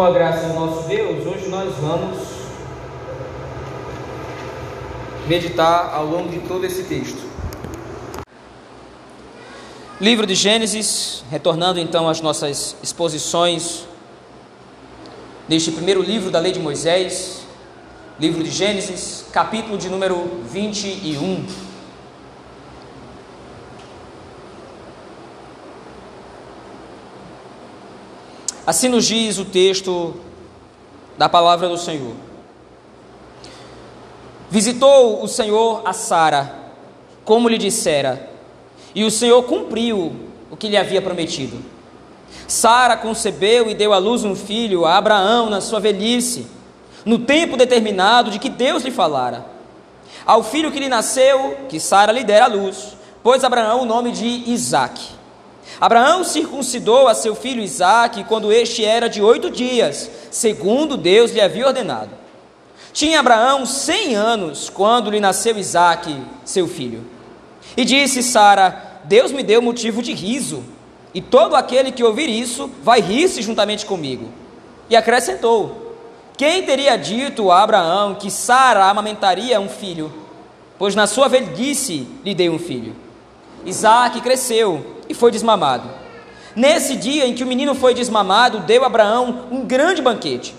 Com a graça do nosso Deus, hoje nós vamos meditar ao longo de todo esse texto. Livro de Gênesis, retornando então às nossas exposições neste primeiro livro da lei de Moisés, livro de Gênesis, capítulo de número 21. Assim nos diz o texto da palavra do Senhor. Visitou o Senhor a Sara, como lhe dissera, e o Senhor cumpriu o que lhe havia prometido. Sara concebeu e deu à luz um filho a Abraão na sua velhice, no tempo determinado de que Deus lhe falara. Ao filho que lhe nasceu, que Sara lhe dera à luz, pôs Abraão o nome de Isaque. Abraão circuncidou a seu filho Isaque quando este era de oito dias, segundo Deus lhe havia ordenado. Tinha Abraão cem anos quando lhe nasceu Isaque, seu filho. E disse Sara: Deus me deu motivo de riso, e todo aquele que ouvir isso vai rir-se juntamente comigo. E acrescentou: Quem teria dito a Abraão que Sara amamentaria um filho? Pois na sua velhice lhe dei um filho. Isaque cresceu e foi desmamado. Nesse dia em que o menino foi desmamado, deu Abraão um grande banquete.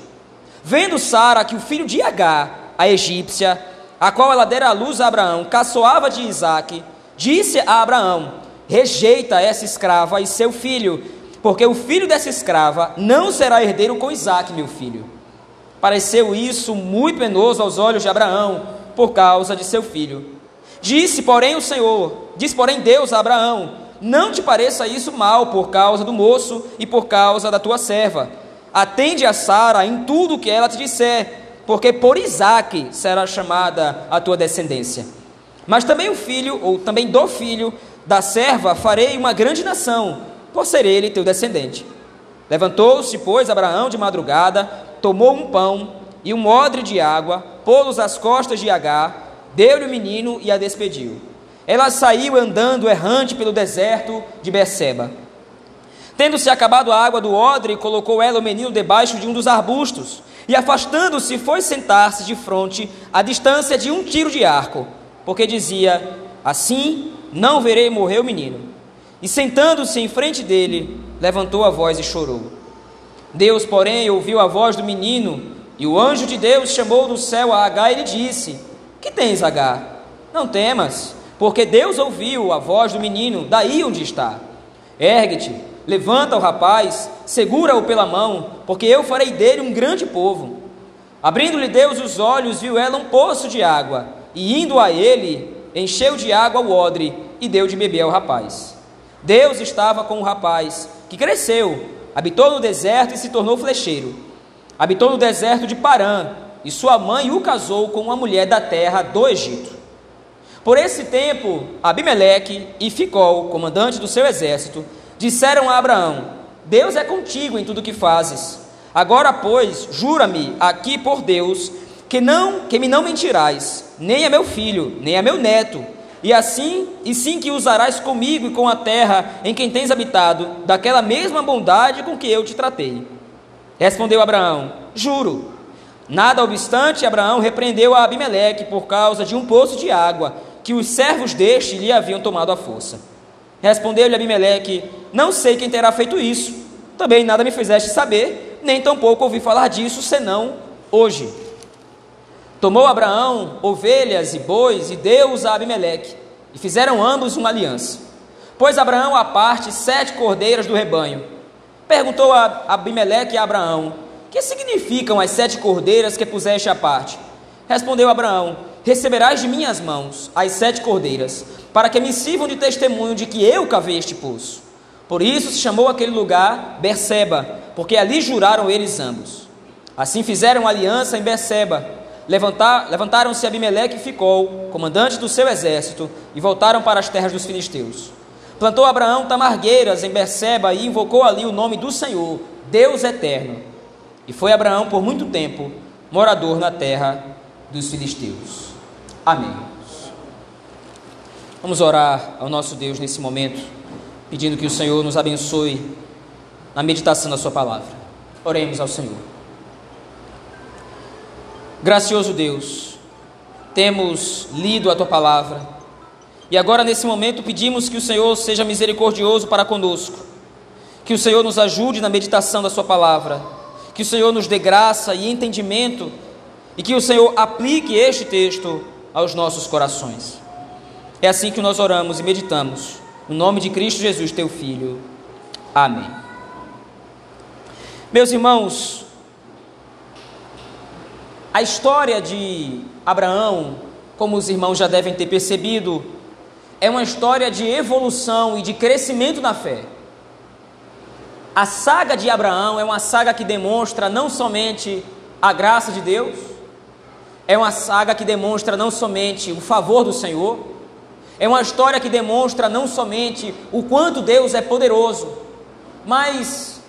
Vendo Sara que o filho de Agar, a egípcia, a qual ela dera a luz a Abraão, caçoava de Isaque, disse a Abraão: Rejeita essa escrava e seu filho, porque o filho dessa escrava não será herdeiro com Isaque, meu filho. Pareceu isso muito penoso aos olhos de Abraão, por causa de seu filho. Disse, porém, o Senhor, disse, porém, Deus a Abraão: não te pareça isso mal por causa do moço e por causa da tua serva. Atende a Sara em tudo o que ela te disser, porque por Isaque será chamada a tua descendência. Mas também o filho, ou também do filho da serva, farei uma grande nação, por ser ele teu descendente. Levantou-se, pois, Abraão de madrugada, tomou um pão e um odre de água, pô-los às costas de Agar, deu-lhe o menino e a despediu. Ela saiu andando errante pelo deserto de Beceba. Tendo-se acabado a água do odre, colocou ela o menino debaixo de um dos arbustos, e afastando-se, foi sentar-se de frente, à distância de um tiro de arco, porque dizia: Assim não verei morrer o menino. E sentando-se em frente dele, levantou a voz e chorou. Deus, porém, ouviu a voz do menino, e o anjo de Deus chamou do céu a Agar e lhe disse: Que tens, Agar? Não temas porque Deus ouviu a voz do menino daí onde está. Ergue-te, levanta o rapaz, segura-o pela mão, porque eu farei dele um grande povo. Abrindo-lhe Deus os olhos, viu ela um poço de água, e indo a ele, encheu de água o odre e deu de beber ao rapaz. Deus estava com o rapaz, que cresceu, habitou no deserto e se tornou flecheiro. Habitou no deserto de Parã, e sua mãe o casou com uma mulher da terra do Egito. Por esse tempo, Abimeleque e Ficol, comandante do seu exército, disseram a Abraão: Deus é contigo em tudo que fazes. Agora, pois, jura-me aqui por Deus que não que me não mentirás, nem a meu filho, nem a meu neto, e assim, e sim que usarás comigo e com a terra em quem tens habitado, daquela mesma bondade com que eu te tratei. Respondeu Abraão: Juro. Nada obstante, Abraão repreendeu a Abimeleque por causa de um poço de água que os servos deste lhe haviam tomado a força. Respondeu-lhe Abimeleque: Não sei quem terá feito isso. Também nada me fizeste saber, nem tampouco ouvi falar disso, senão hoje. Tomou Abraão ovelhas e bois e deu-os a Abimeleque, e fizeram ambos uma aliança. Pôs Abraão à parte sete cordeiras do rebanho. Perguntou a Abimeleque a Abraão: Que significam as sete cordeiras que puseste à parte? Respondeu Abraão: receberás de minhas mãos as sete cordeiras, para que me sirvam de testemunho de que eu cavei este poço. Por isso se chamou aquele lugar Berseba, porque ali juraram eles ambos. Assim fizeram aliança em Berseba. Levantar, levantaram-se Abimeleque e Ficol, comandante do seu exército, e voltaram para as terras dos filisteus. Plantou Abraão tamargueiras em Berseba e invocou ali o nome do Senhor, Deus eterno. E foi Abraão por muito tempo morador na terra dos filisteus. Amém. Vamos orar ao nosso Deus nesse momento, pedindo que o Senhor nos abençoe na meditação da Sua palavra. Oremos ao Senhor. Gracioso Deus, temos lido a tua palavra e agora nesse momento pedimos que o Senhor seja misericordioso para conosco, que o Senhor nos ajude na meditação da Sua palavra, que o Senhor nos dê graça e entendimento e que o Senhor aplique este texto aos nossos corações. É assim que nós oramos e meditamos, no nome de Cristo Jesus, teu Filho. Amém. Meus irmãos, a história de Abraão, como os irmãos já devem ter percebido, é uma história de evolução e de crescimento na fé. A saga de Abraão é uma saga que demonstra não somente a graça de Deus, é uma saga que demonstra não somente o favor do Senhor, é uma história que demonstra não somente o quanto Deus é poderoso, mas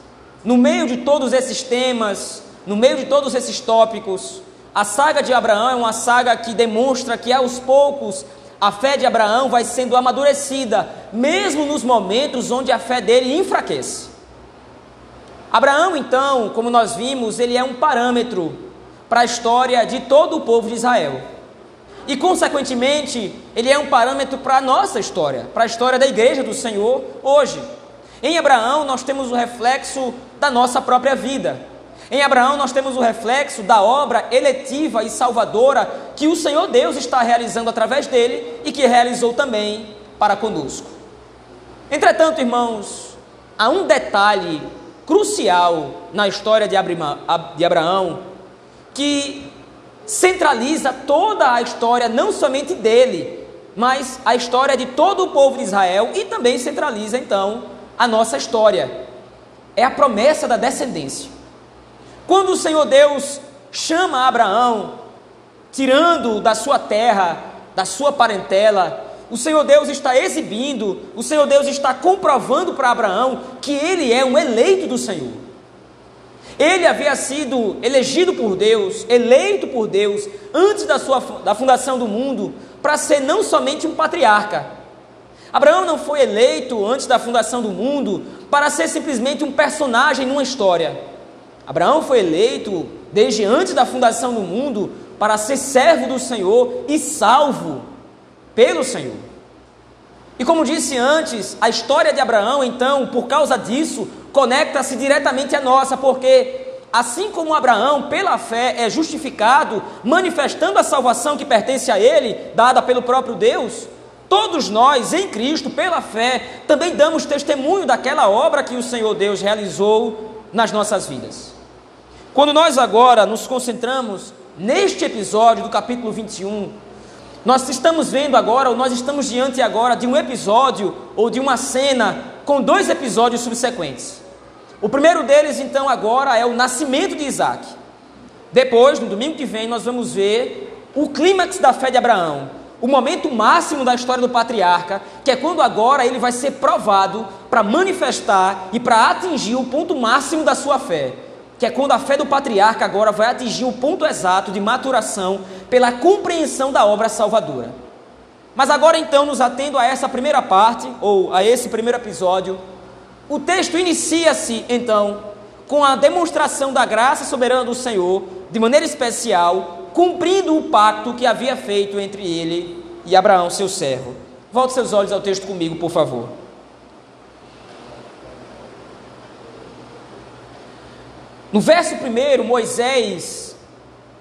no meio de todos esses temas, no meio de todos esses tópicos, a saga de Abraão é uma saga que demonstra que aos poucos a fé de Abraão vai sendo amadurecida, mesmo nos momentos onde a fé dele enfraquece. Abraão, então, como nós vimos, ele é um parâmetro para a história de todo o povo de Israel. E, consequentemente, ele é um parâmetro para a nossa história, para a história da igreja do Senhor hoje. Em Abraão, nós temos o reflexo da nossa própria vida. Em Abraão, nós temos o reflexo da obra eletiva e salvadora que o Senhor Deus está realizando através dele e que realizou também para conosco. Entretanto, irmãos, há um detalhe crucial na história de Abraão que centraliza toda a história, não somente dele, mas a história de todo o povo de Israel e também centraliza então a nossa história. É a promessa da descendência. Quando o Senhor Deus chama Abraão, tirando da sua terra, da sua parentela, o Senhor Deus está exibindo, o Senhor Deus está comprovando para Abraão que ele é um eleito do Senhor. Ele havia sido elegido por Deus, eleito por Deus, antes da, sua, da fundação do mundo, para ser não somente um patriarca. Abraão não foi eleito antes da fundação do mundo para ser simplesmente um personagem numa história. Abraão foi eleito desde antes da fundação do mundo para ser servo do Senhor e salvo pelo Senhor. E como disse antes, a história de Abraão, então, por causa disso, conecta-se diretamente à nossa, porque assim como Abraão, pela fé, é justificado, manifestando a salvação que pertence a ele, dada pelo próprio Deus, todos nós, em Cristo, pela fé, também damos testemunho daquela obra que o Senhor Deus realizou nas nossas vidas. Quando nós agora nos concentramos neste episódio do capítulo 21, nós estamos vendo agora, ou nós estamos diante agora de um episódio ou de uma cena com dois episódios subsequentes. O primeiro deles, então, agora é o nascimento de Isaac. Depois, no domingo que vem, nós vamos ver o clímax da fé de Abraão, o momento máximo da história do patriarca, que é quando agora ele vai ser provado para manifestar e para atingir o ponto máximo da sua fé que é quando a fé do patriarca agora vai atingir o ponto exato de maturação pela compreensão da obra salvadora. Mas agora então, nos atendo a essa primeira parte, ou a esse primeiro episódio, o texto inicia-se então com a demonstração da graça soberana do Senhor, de maneira especial, cumprindo o pacto que havia feito entre ele e Abraão, seu servo. Volte seus olhos ao texto comigo, por favor. No verso 1, Moisés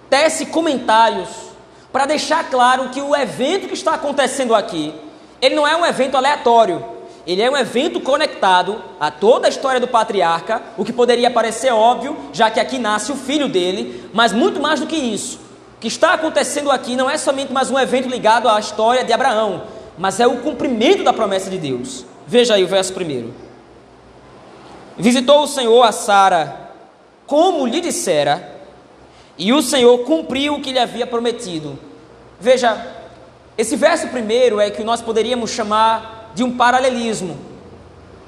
tece comentários para deixar claro que o evento que está acontecendo aqui, ele não é um evento aleatório, ele é um evento conectado a toda a história do patriarca, o que poderia parecer óbvio, já que aqui nasce o filho dele, mas muito mais do que isso. O que está acontecendo aqui não é somente mais um evento ligado à história de Abraão, mas é o cumprimento da promessa de Deus. Veja aí o verso 1. Visitou o Senhor a Sara como lhe dissera, e o Senhor cumpriu o que lhe havia prometido. Veja, esse verso primeiro é que nós poderíamos chamar de um paralelismo.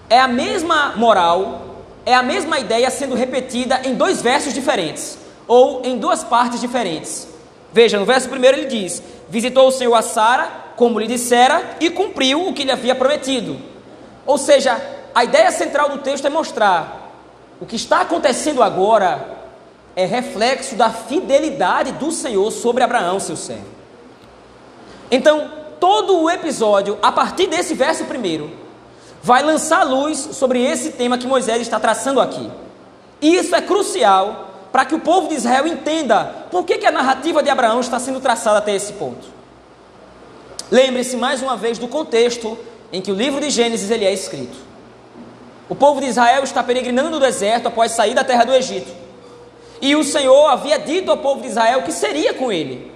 É a mesma moral, é a mesma ideia sendo repetida em dois versos diferentes, ou em duas partes diferentes. Veja, no verso primeiro ele diz: Visitou o Senhor a Sara, como lhe dissera, e cumpriu o que lhe havia prometido. Ou seja, a ideia central do texto é mostrar o que está acontecendo agora é reflexo da fidelidade do Senhor sobre Abraão, seu servo. Então, todo o episódio, a partir desse verso primeiro, vai lançar luz sobre esse tema que Moisés está traçando aqui. E isso é crucial para que o povo de Israel entenda por que, que a narrativa de Abraão está sendo traçada até esse ponto. Lembre-se mais uma vez do contexto em que o livro de Gênesis ele é escrito. O povo de Israel está peregrinando no deserto após sair da terra do Egito. E o Senhor havia dito ao povo de Israel que seria com ele.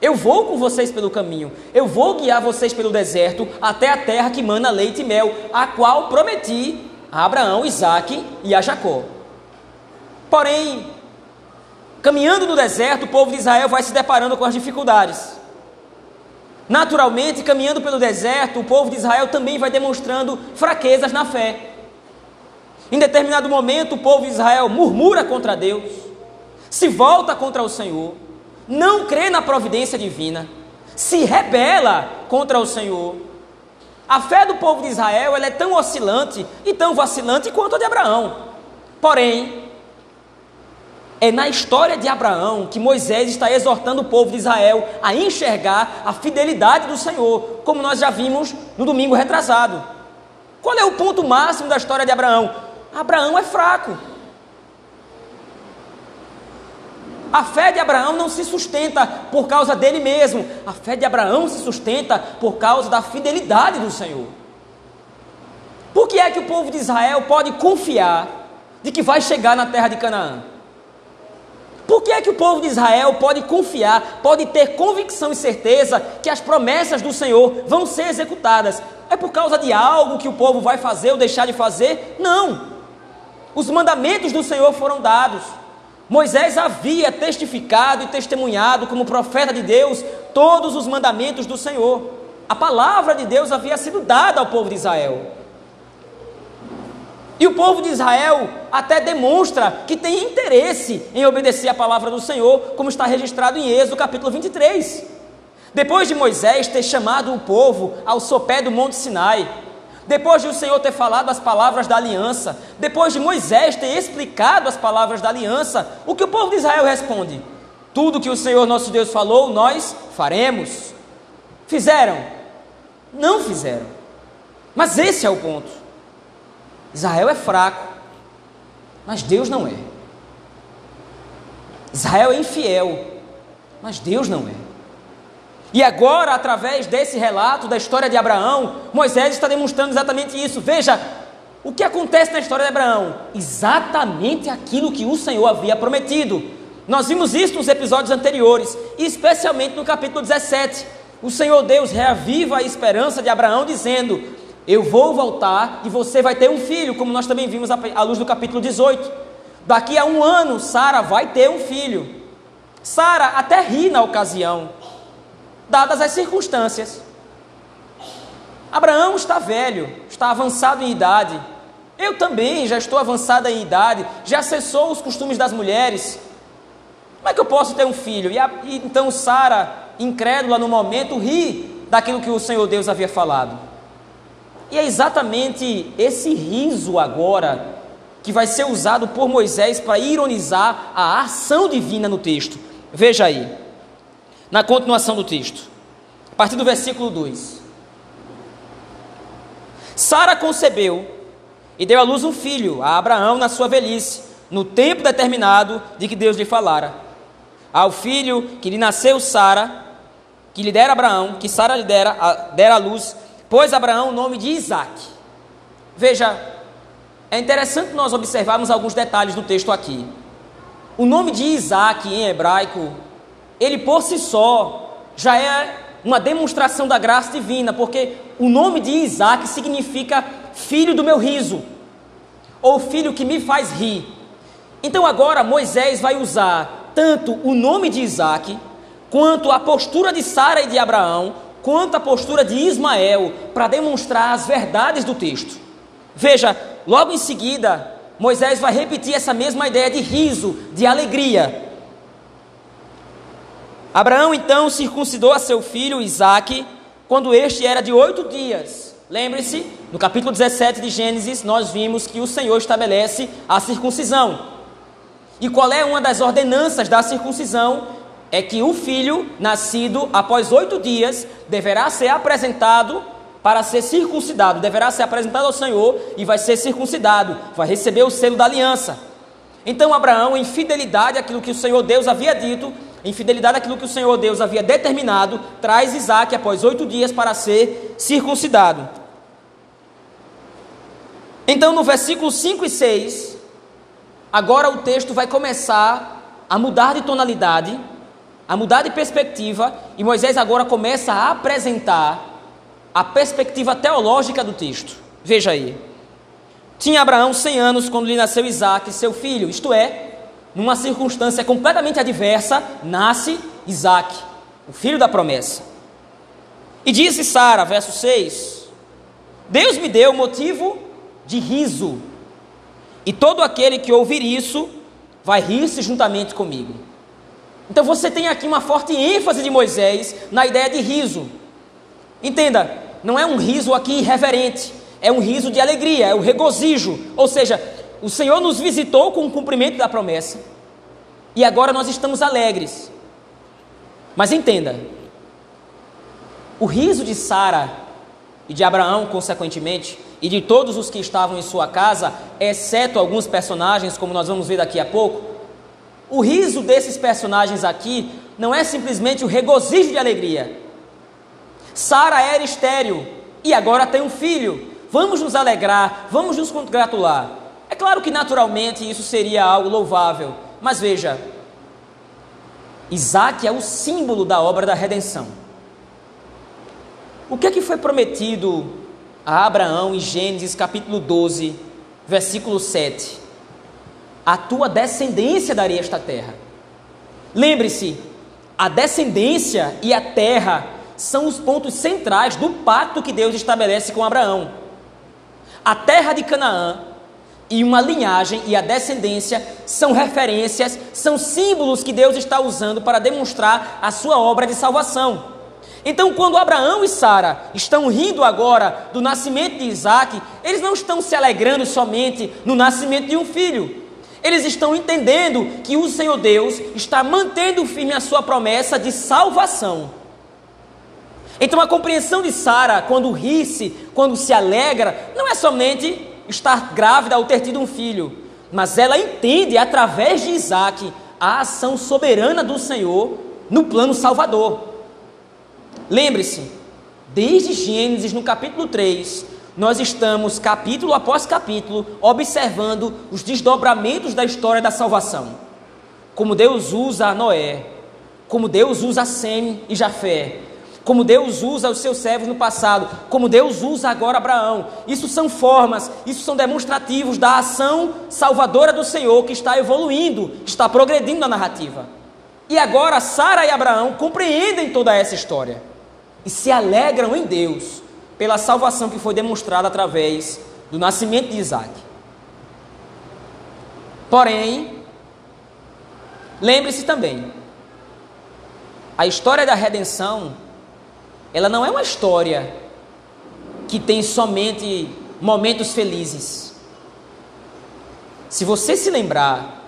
Eu vou com vocês pelo caminho, eu vou guiar vocês pelo deserto até a terra que mana leite e mel, a qual prometi a Abraão, Isaque e a Jacó. Porém, caminhando no deserto, o povo de Israel vai se deparando com as dificuldades. Naturalmente, caminhando pelo deserto, o povo de Israel também vai demonstrando fraquezas na fé. Em determinado momento, o povo de Israel murmura contra Deus, se volta contra o Senhor, não crê na providência divina, se rebela contra o Senhor. A fé do povo de Israel é tão oscilante e tão vacilante quanto a de Abraão. Porém, é na história de Abraão que Moisés está exortando o povo de Israel a enxergar a fidelidade do Senhor, como nós já vimos no domingo retrasado. Qual é o ponto máximo da história de Abraão? Abraão é fraco. A fé de Abraão não se sustenta por causa dele mesmo. A fé de Abraão se sustenta por causa da fidelidade do Senhor. Por que é que o povo de Israel pode confiar de que vai chegar na terra de Canaã? Por que é que o povo de Israel pode confiar, pode ter convicção e certeza que as promessas do Senhor vão ser executadas? É por causa de algo que o povo vai fazer ou deixar de fazer? Não. Os mandamentos do Senhor foram dados. Moisés havia testificado e testemunhado como profeta de Deus todos os mandamentos do Senhor. A palavra de Deus havia sido dada ao povo de Israel. E o povo de Israel até demonstra que tem interesse em obedecer a palavra do Senhor, como está registrado em Êxodo capítulo 23. Depois de Moisés ter chamado o povo ao sopé do Monte Sinai, depois de o Senhor ter falado as palavras da aliança, depois de Moisés ter explicado as palavras da aliança, o que o povo de Israel responde? Tudo que o Senhor nosso Deus falou, nós faremos. Fizeram? Não fizeram. Mas esse é o ponto. Israel é fraco, mas Deus não é. Israel é infiel, mas Deus não é. E agora, através desse relato da história de Abraão, Moisés está demonstrando exatamente isso. Veja, o que acontece na história de Abraão? Exatamente aquilo que o Senhor havia prometido. Nós vimos isso nos episódios anteriores, especialmente no capítulo 17. O Senhor Deus reaviva a esperança de Abraão, dizendo: eu vou voltar e você vai ter um filho, como nós também vimos à luz do capítulo 18. Daqui a um ano, Sara vai ter um filho. Sara até ri na ocasião, dadas as circunstâncias. Abraão está velho, está avançado em idade. Eu também já estou avançada em idade, já cessou os costumes das mulheres. Como é que eu posso ter um filho? E, a, e então Sara, incrédula no momento, ri daquilo que o Senhor Deus havia falado. E é exatamente esse riso agora que vai ser usado por Moisés para ironizar a ação divina no texto. Veja aí, na continuação do texto, a partir do versículo 2. Sara concebeu e deu à luz um filho, a Abraão, na sua velhice, no tempo determinado de que Deus lhe falara. Ao filho que lhe nasceu Sara, que lhe dera Abraão, que Sara lhe dera, dera à luz, pôs Abraão o nome de Isaac. Veja, é interessante nós observarmos alguns detalhes do texto aqui. O nome de Isaac em hebraico, ele por si só já é uma demonstração da graça divina, porque o nome de Isaac significa filho do meu riso, ou filho que me faz rir. Então agora Moisés vai usar tanto o nome de Isaac, quanto a postura de Sara e de Abraão, quanto à postura de Ismael para demonstrar as verdades do texto. Veja, logo em seguida, Moisés vai repetir essa mesma ideia de riso, de alegria. Abraão então circuncidou a seu filho Isaque quando este era de oito dias. Lembre-se, no capítulo 17 de Gênesis, nós vimos que o Senhor estabelece a circuncisão. E qual é uma das ordenanças da circuncisão? É que o filho, nascido após oito dias, deverá ser apresentado para ser circuncidado, deverá ser apresentado ao Senhor e vai ser circuncidado, vai receber o selo da aliança. Então Abraão, em fidelidade àquilo que o Senhor Deus havia dito, em fidelidade àquilo que o Senhor Deus havia determinado, traz Isaac após oito dias para ser circuncidado. Então, no versículo 5 e 6, agora o texto vai começar a mudar de tonalidade, a mudar de perspectiva, e Moisés agora começa a apresentar a perspectiva teológica do texto. Veja aí. Tinha Abraão 100 anos quando lhe nasceu Isaac, seu filho, isto é, numa circunstância completamente adversa, nasce Isaac, o filho da promessa. E disse Sara, verso 6: Deus me deu motivo de riso, e todo aquele que ouvir isso vai rir-se juntamente comigo. Então você tem aqui uma forte ênfase de Moisés na ideia de riso. Entenda, não é um riso aqui irreverente, é um riso de alegria, é o regozijo, ou seja, o Senhor nos visitou com o cumprimento da promessa. E agora nós estamos alegres. Mas entenda, o riso de Sara e de Abraão, consequentemente, e de todos os que estavam em sua casa, exceto alguns personagens, como nós vamos ver daqui a pouco, o riso desses personagens aqui não é simplesmente o regozijo de alegria. Sara era estéril e agora tem um filho. Vamos nos alegrar, vamos nos congratular. É claro que naturalmente isso seria algo louvável, mas veja, Isaac é o símbolo da obra da redenção. O que é que foi prometido a Abraão em Gênesis capítulo 12, versículo 7? A tua descendência daria esta terra. Lembre-se, a descendência e a terra são os pontos centrais do pacto que Deus estabelece com Abraão. A terra de Canaã e uma linhagem e a descendência são referências, são símbolos que Deus está usando para demonstrar a sua obra de salvação. Então, quando Abraão e Sara estão rindo agora do nascimento de Isaac, eles não estão se alegrando somente no nascimento de um filho. Eles estão entendendo que o Senhor Deus está mantendo firme a sua promessa de salvação. Então, a compreensão de Sara, quando ri-se, quando se alegra, não é somente estar grávida ou ter tido um filho, mas ela entende através de Isaac a ação soberana do Senhor no plano salvador. Lembre-se, desde Gênesis no capítulo 3, nós estamos capítulo após capítulo observando os desdobramentos da história da salvação. Como Deus usa Noé, como Deus usa Sem e Jafé, como Deus usa os seus servos no passado, como Deus usa agora Abraão. Isso são formas, isso são demonstrativos da ação salvadora do Senhor que está evoluindo, está progredindo na narrativa. E agora Sara e Abraão compreendem toda essa história e se alegram em Deus pela salvação que foi demonstrada através do nascimento de Isaac. Porém, lembre-se também, a história da redenção ela não é uma história que tem somente momentos felizes. Se você se lembrar,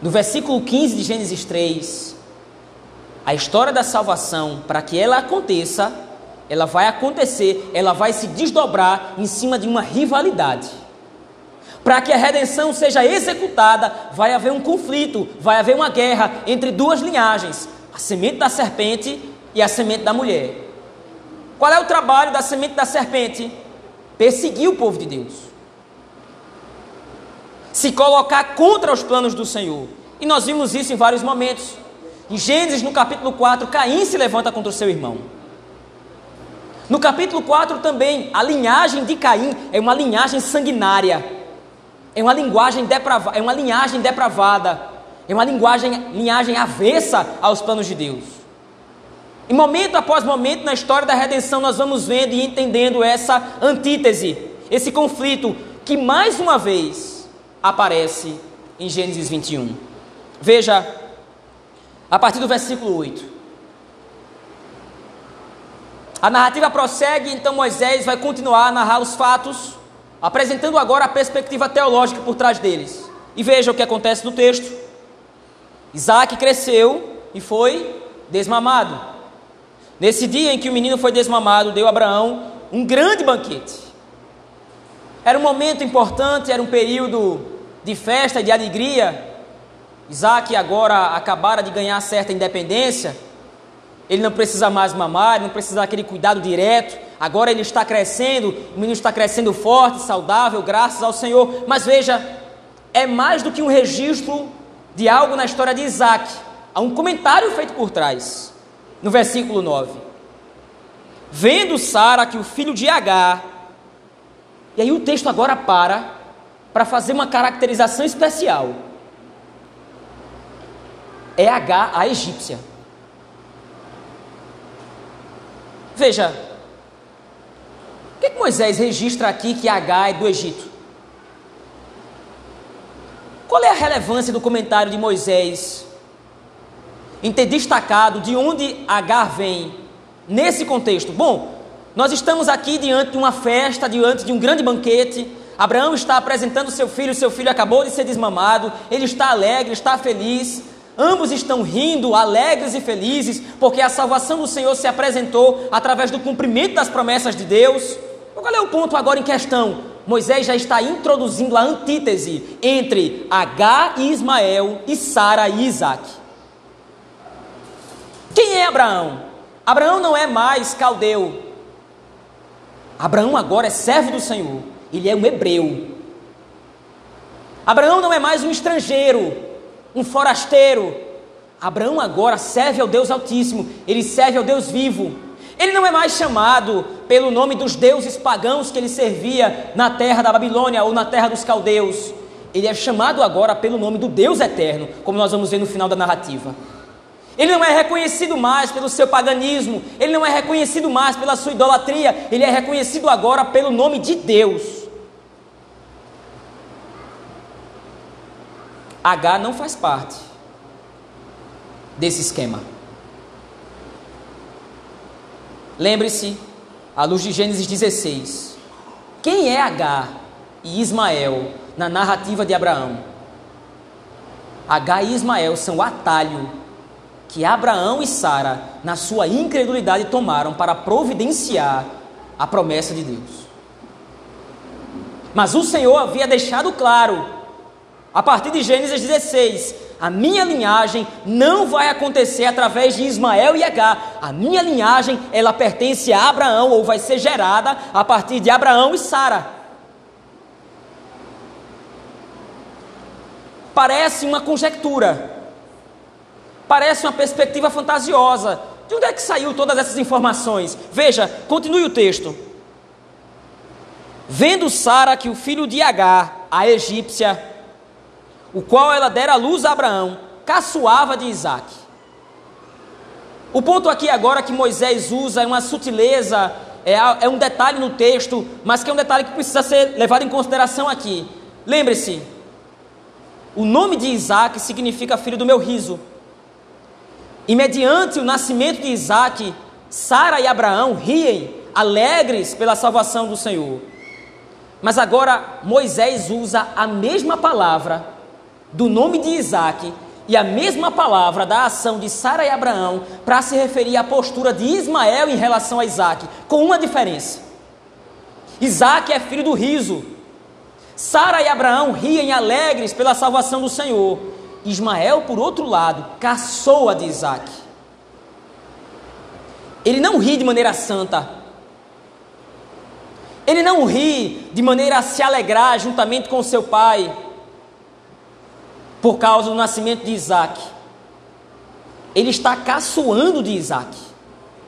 no versículo 15 de Gênesis 3, a história da salvação, para que ela aconteça, ela vai acontecer, ela vai se desdobrar em cima de uma rivalidade. Para que a redenção seja executada, vai haver um conflito, vai haver uma guerra entre duas linhagens: a semente da serpente e a semente da mulher. Qual é o trabalho da semente da serpente? Perseguir o povo de Deus. Se colocar contra os planos do Senhor. E nós vimos isso em vários momentos. Em Gênesis, no capítulo 4, Caim se levanta contra o seu irmão. No capítulo 4 também, a linhagem de Caim é uma linhagem sanguinária. É uma linguagem depravada, é uma linhagem depravada. É uma linguagem, linhagem avessa aos planos de Deus. E momento após momento na história da redenção nós vamos vendo e entendendo essa antítese, esse conflito que mais uma vez aparece em Gênesis 21. Veja, a partir do versículo 8. A narrativa prossegue, então Moisés vai continuar a narrar os fatos, apresentando agora a perspectiva teológica por trás deles. E veja o que acontece no texto. Isaac cresceu e foi desmamado. Nesse dia em que o menino foi desmamado, deu a Abraão um grande banquete. Era um momento importante, era um período de festa e de alegria. Isaac agora acabara de ganhar certa independência. Ele não precisa mais mamar, não precisa daquele cuidado direto. Agora ele está crescendo, o menino está crescendo forte, saudável, graças ao Senhor. Mas veja, é mais do que um registro de algo na história de Isaac. Há um comentário feito por trás, no versículo 9. Vendo Sara que o filho de Agar, e aí o texto agora para, para fazer uma caracterização especial. É Agar, a egípcia. Veja, o que, que Moisés registra aqui que Agar é do Egito? Qual é a relevância do comentário de Moisés em ter destacado de onde Agar vem nesse contexto? Bom, nós estamos aqui diante de uma festa, diante de um grande banquete. Abraão está apresentando seu filho, seu filho acabou de ser desmamado, ele está alegre, está feliz. Ambos estão rindo, alegres e felizes, porque a salvação do Senhor se apresentou através do cumprimento das promessas de Deus. Qual é o ponto agora em questão? Moisés já está introduzindo a antítese entre H e Ismael e Sara e Isaac. Quem é Abraão? Abraão não é mais caldeu. Abraão agora é servo do Senhor. Ele é um hebreu. Abraão não é mais um estrangeiro, um forasteiro. Abraão agora serve ao Deus Altíssimo. Ele serve ao Deus vivo. Ele não é mais chamado pelo nome dos deuses pagãos que ele servia na terra da Babilônia ou na terra dos caldeus. Ele é chamado agora pelo nome do Deus eterno, como nós vamos ver no final da narrativa. Ele não é reconhecido mais pelo seu paganismo, ele não é reconhecido mais pela sua idolatria, ele é reconhecido agora pelo nome de Deus. H não faz parte desse esquema. Lembre-se, à luz de Gênesis 16, quem é Agar e Ismael na narrativa de Abraão? Agar e Ismael são o atalho que Abraão e Sara, na sua incredulidade, tomaram para providenciar a promessa de Deus. Mas o Senhor havia deixado claro, a partir de Gênesis 16, a minha linhagem não vai acontecer através de Ismael e Agar. A minha linhagem, ela pertence a Abraão ou vai ser gerada a partir de Abraão e Sara. Parece uma conjectura. Parece uma perspectiva fantasiosa. De onde é que saiu todas essas informações? Veja, continue o texto. Vendo Sara que o filho de Agar, a egípcia, o qual ela dera luz a Abraão, caçoava de Isaac. O ponto aqui agora que Moisés usa é uma sutileza, é, é um detalhe no texto, mas que é um detalhe que precisa ser levado em consideração aqui. Lembre-se, o nome de Isaac significa filho do meu riso. E mediante o nascimento de Isaac, Sara e Abraão riem, alegres pela salvação do Senhor. Mas agora Moisés usa a mesma palavra do nome de Isaac e a mesma palavra da ação de Sara e Abraão para se referir à postura de Ismael em relação a Isaac, com uma diferença. Isaac é filho do riso. Sara e Abraão riem alegres pela salvação do Senhor. Ismael, por outro lado, caçoa de Isaac. Ele não ri de maneira santa. Ele não ri de maneira a se alegrar juntamente com seu pai por causa do nascimento de Isaac. Ele está caçoando de Isaac.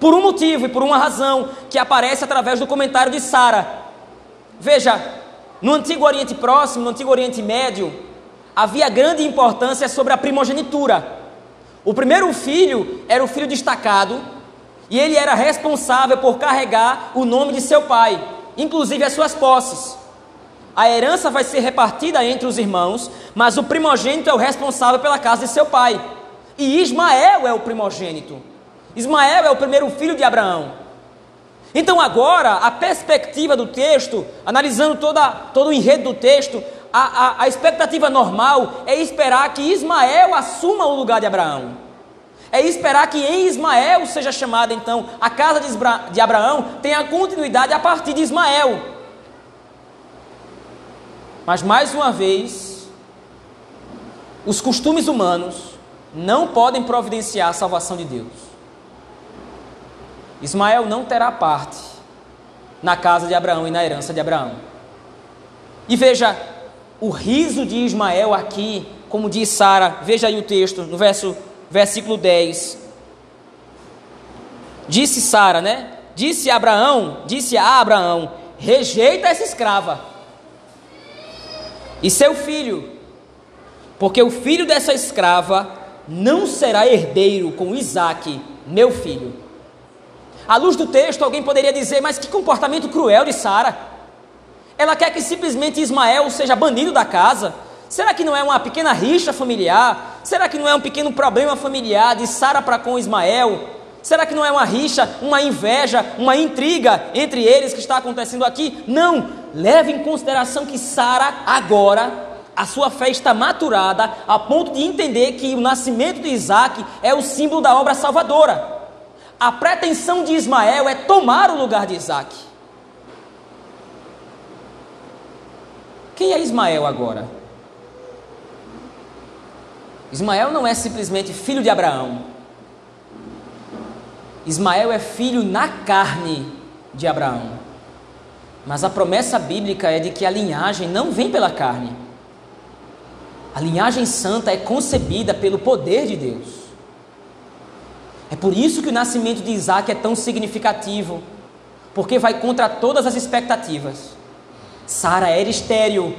Por um motivo e por uma razão que aparece através do comentário de Sara. Veja, no Antigo Oriente Próximo, no Antigo Oriente Médio, havia grande importância sobre a primogenitura. O primeiro filho era o filho destacado e ele era responsável por carregar o nome de seu pai, inclusive as suas posses. A herança vai ser repartida entre os irmãos, mas o primogênito é o responsável pela casa de seu pai. E Ismael é o primogênito. Ismael é o primeiro filho de Abraão. Então, agora, a perspectiva do texto, analisando toda, todo o enredo do texto, a, a, a expectativa normal é esperar que Ismael assuma o lugar de Abraão. É esperar que em Ismael seja chamada, então, a casa de Abraão tenha continuidade a partir de Ismael. Mas, mais uma vez, os costumes humanos não podem providenciar a salvação de Deus. Ismael não terá parte na casa de Abraão e na herança de Abraão. E veja, o riso de Ismael aqui, como diz Sara, veja aí o texto, no verso, versículo 10. Disse Sara, né? Disse Abraão, disse a Abraão: rejeita essa escrava e seu filho, porque o filho dessa escrava não será herdeiro com Isaque, meu filho. À luz do texto, alguém poderia dizer: mas que comportamento cruel de Sara. Ela quer que simplesmente Ismael seja banido da casa. Será que não é uma pequena rixa familiar? Será que não é um pequeno problema familiar de Sara para com Ismael? Será que não é uma rixa, uma inveja, uma intriga entre eles que está acontecendo aqui? Não! Leve em consideração que Sara, agora, a sua fé está maturada a ponto de entender que o nascimento de Isaac é o símbolo da obra salvadora. A pretensão de Ismael é tomar o lugar de Isaac. Quem é Ismael agora? Ismael não é simplesmente filho de Abraão. Ismael é filho na carne de Abraão. Mas a promessa bíblica é de que a linhagem não vem pela carne. A linhagem santa é concebida pelo poder de Deus. É por isso que o nascimento de Isaac é tão significativo, porque vai contra todas as expectativas. Sara era estéril,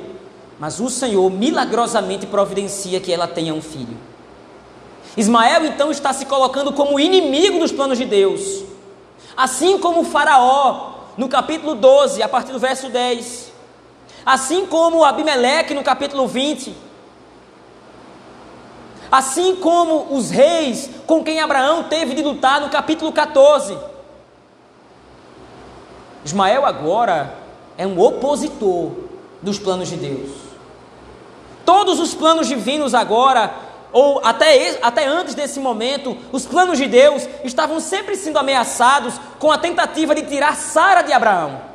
mas o Senhor milagrosamente providencia que ela tenha um filho. Ismael então está se colocando como inimigo dos planos de Deus, assim como Faraó, no capítulo 12, a partir do verso 10, assim como Abimeleque, no capítulo 20, Assim como os reis com quem Abraão teve de lutar no capítulo 14. Ismael agora é um opositor dos planos de Deus. Todos os planos divinos agora, ou até, até antes desse momento, os planos de Deus estavam sempre sendo ameaçados com a tentativa de tirar Sara de Abraão.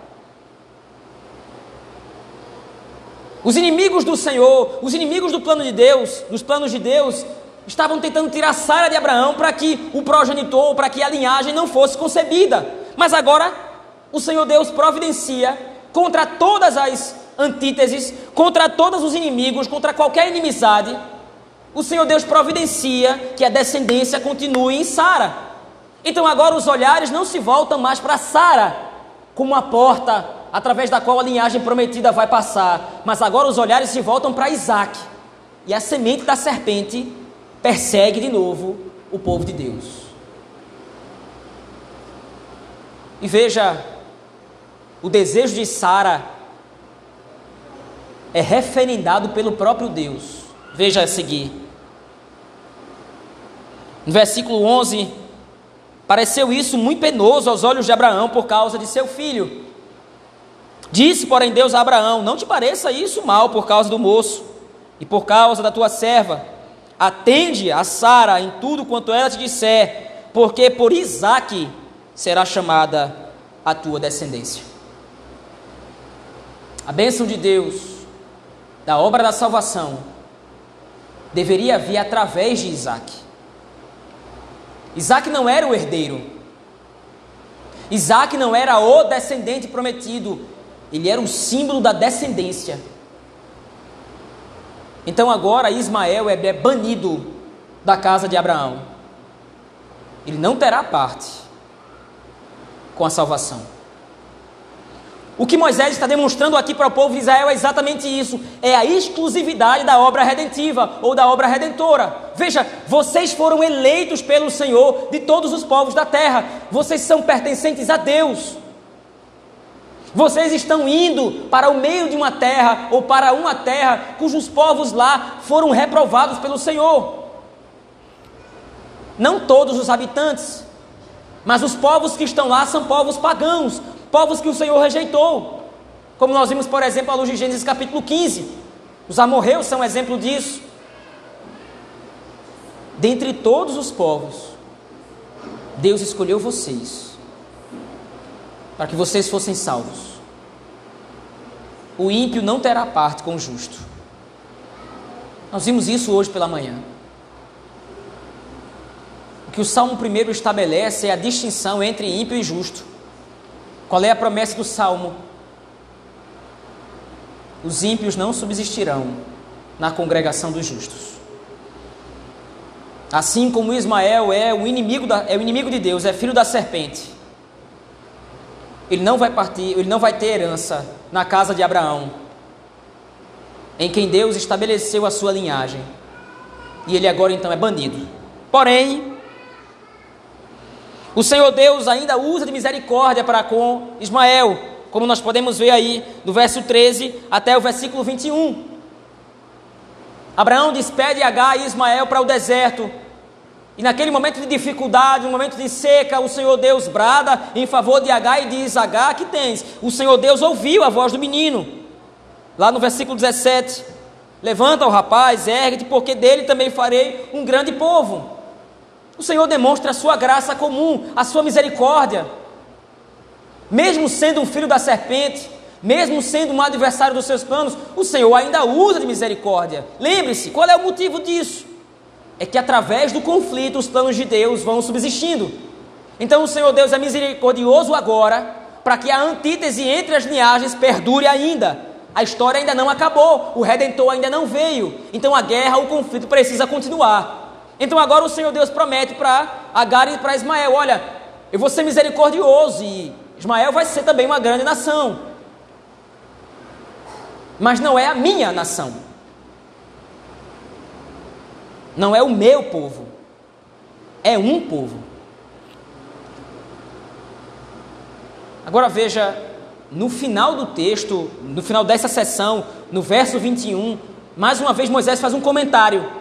Os inimigos do Senhor, os inimigos do plano de Deus, dos planos de Deus, estavam tentando tirar Sara de Abraão para que o progenitor, para que a linhagem não fosse concebida. Mas agora o Senhor Deus providencia contra todas as antíteses, contra todos os inimigos, contra qualquer inimizade. O Senhor Deus providencia que a descendência continue em Sara. Então agora os olhares não se voltam mais para Sara como a porta através da qual a linhagem prometida vai passar, mas agora os olhares se voltam para Isaac. E a semente da serpente persegue de novo o povo de Deus. E veja, o desejo de Sara é referendado pelo próprio Deus. Veja a seguir. No versículo 11, pareceu isso muito penoso aos olhos de Abraão por causa de seu filho. Disse, porém, Deus a Abraão: Não te pareça isso mal por causa do moço e por causa da tua serva. Atende a Sara em tudo quanto ela te disser, porque por Isaque será chamada a tua descendência. A bênção de Deus, da obra da salvação, deveria vir através de Isaac. Isaac não era o herdeiro. Isaac não era o descendente prometido, ele era o símbolo da descendência. Então agora Ismael é banido da casa de Abraão. Ele não terá parte com a salvação. O que Moisés está demonstrando aqui para o povo de Israel é exatamente isso: é a exclusividade da obra redentiva ou da obra redentora. Veja, vocês foram eleitos pelo Senhor de todos os povos da terra, vocês são pertencentes a Deus. Vocês estão indo para o meio de uma terra ou para uma terra cujos povos lá foram reprovados pelo Senhor. Não todos os habitantes, Mas os povos que estão lá são povos pagãos, povos que o Senhor rejeitou. Como nós vimos, por exemplo, à luz de Gênesis capítulo 15. Os amorreus são um exemplo disso. Dentre todos os povos, Deus escolheu vocês para que vocês fossem salvos. O ímpio não terá parte com o justo. Nós vimos isso hoje pela manhã. O que o Salmo 1 estabelece é a distinção entre ímpio e justo. Qual é a promessa do Salmo? Os ímpios não subsistirão na congregação dos justos. Assim como Ismael é o inimigo, da, é o inimigo de Deus, é filho da serpente. Ele não vai partir, ele não vai ter herança na casa de Abraão, em quem Deus estabeleceu a sua linhagem. E ele agora então é banido. Porém, o Senhor Deus ainda usa de misericórdia para com Ismael, como nós podemos ver aí do verso 13 até o versículo 21. Abraão despede Agar e Ismael para o deserto. E naquele momento de dificuldade, no momento de seca, o Senhor Deus brada em favor de Agar e diz: Agar, que tens? O Senhor Deus ouviu a voz do menino. Lá no versículo 17: Levanta o rapaz, ergue-te, porque dele também farei um grande povo. O Senhor demonstra a sua graça comum, a sua misericórdia. Mesmo sendo um filho da serpente, mesmo sendo um adversário dos seus planos, o Senhor ainda usa de misericórdia. Lembre-se, qual é o motivo disso? É que através do conflito os planos de Deus vão subsistindo. Então o Senhor Deus é misericordioso agora, para que a antítese entre as linhagens perdure ainda. A história ainda não acabou, o redentor ainda não veio. Então a guerra, o conflito precisa continuar. Então agora o Senhor Deus promete para Agar e para Ismael: olha, eu vou ser misericordioso e Ismael vai ser também uma grande nação. Mas não é a minha nação. Não é o meu povo. É um povo. Agora veja, no final do texto, no final dessa sessão, no verso 21, mais uma vez Moisés faz um comentário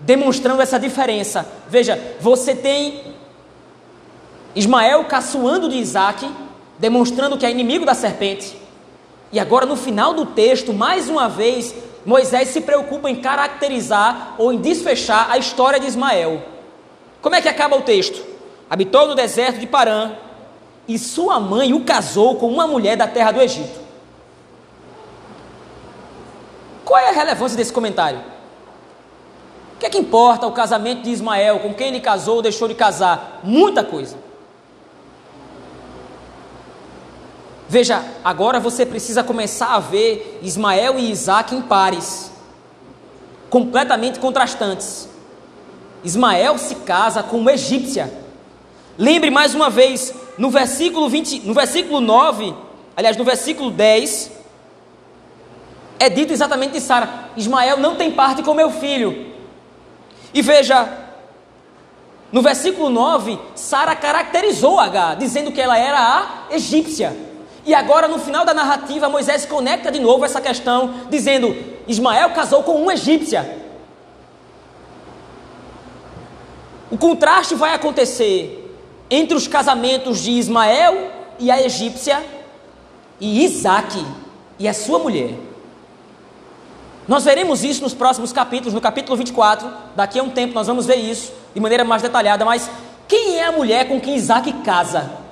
demonstrando essa diferença. Veja, você tem Ismael caçoando de Isaac, demonstrando que é inimigo da serpente. E agora, no final do texto, mais uma vez, Moisés se preocupa em caracterizar ou em desfechar a história de Ismael. Como é que acaba o texto? Habitou no deserto de Parã e sua mãe o casou com uma mulher da terra do Egito. Qual é a relevância desse comentário? O que é que importa o casamento de Ismael? Com quem ele casou ou deixou de casar? Muita coisa. Veja, agora você precisa começar a ver Ismael e Isaac em pares, completamente contrastantes. Ismael se casa com uma egípcia. Lembre mais uma vez, no versículo 20, no versículo 9, aliás, no versículo 10, é dito exatamente de Sara: Ismael não tem parte com meu filho. E veja, no versículo 9, Sara caracterizou H, dizendo que ela era a egípcia. E agora, no final da narrativa, Moisés conecta de novo essa questão, dizendo: Ismael casou com uma egípcia. O contraste vai acontecer entre os casamentos de Ismael e a egípcia e Isaac e a sua mulher. Nós veremos isso nos próximos capítulos, no capítulo 24, daqui a um tempo nós vamos ver isso de maneira mais detalhada, mas quem é a mulher com quem Isaac casa?